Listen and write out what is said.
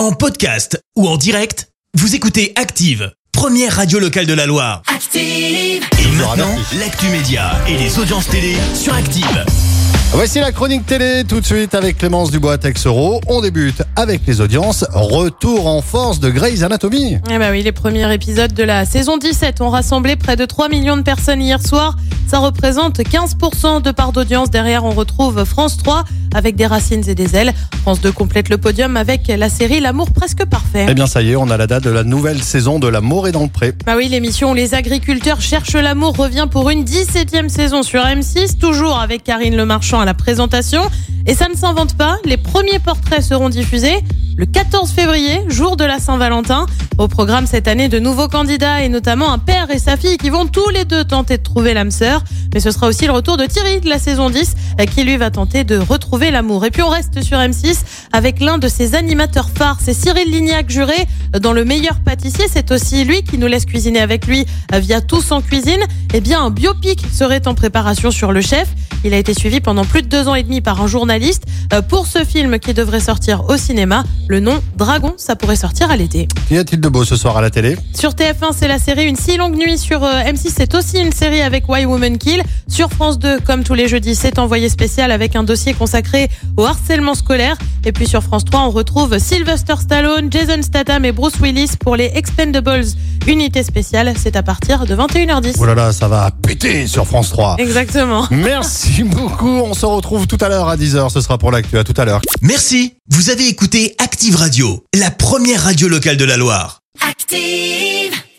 En podcast ou en direct, vous écoutez Active, première radio locale de la Loire. Active. Et maintenant, l'actu média et les audiences télé sur Active. Voici la chronique télé tout de suite avec Clémence Dubois Texero. On débute avec les audiences. Retour en force de Grey's Anatomy. Eh ben oui, les premiers épisodes de la saison 17 ont rassemblé près de 3 millions de personnes hier soir. Ça représente 15% de part d'audience. Derrière, on retrouve France 3 avec des racines et des ailes. France 2 complète le podium avec la série L'amour presque parfait. Eh bien ça y est, on a la date de la nouvelle saison de L'amour est dans le pré. Bah oui, l'émission où les agriculteurs cherchent l'amour revient pour une 17e saison sur M6, toujours avec Karine Le Marchand à la présentation. Et ça ne s'invente pas, les premiers portraits seront diffusés le 14 février, jour de la Saint-Valentin. Au programme cette année, de nouveaux candidats et notamment un père et sa fille qui vont tous les deux tenter de trouver l'âme sœur. Mais ce sera aussi le retour de Thierry de la saison 10 qui lui va tenter de retrouver l'amour. Et puis on reste sur M6 avec l'un de ses animateurs phares, c'est Cyril Lignac juré dans Le meilleur pâtissier. C'est aussi lui qui nous laisse cuisiner avec lui via Tous en cuisine. Eh bien, un biopic serait en préparation sur le chef. Il a été suivi pendant plus de deux ans et demi par un journaliste pour ce film qui devrait sortir au cinéma. Le nom Dragon, ça pourrait sortir à l'été. Qu'y a-t-il de beau ce soir à la télé? Sur TF1, c'est la série Une si longue nuit. Sur euh, M6, c'est aussi une série avec Why Woman Kill. Sur France 2, comme tous les jeudis, c'est envoyé spécial avec un dossier consacré au harcèlement scolaire. Et puis sur France 3, on retrouve Sylvester Stallone, Jason Statham et Bruce Willis pour les Expendables. Unité spéciale, c'est à partir de 21h10. Oh là là, ça va péter sur France 3. Exactement. Merci beaucoup. On se retrouve tout à l'heure à 10h. Ce sera pour l'actu. À tout à l'heure. Merci, vous avez écouté Active Radio, la première radio locale de la Loire. Active.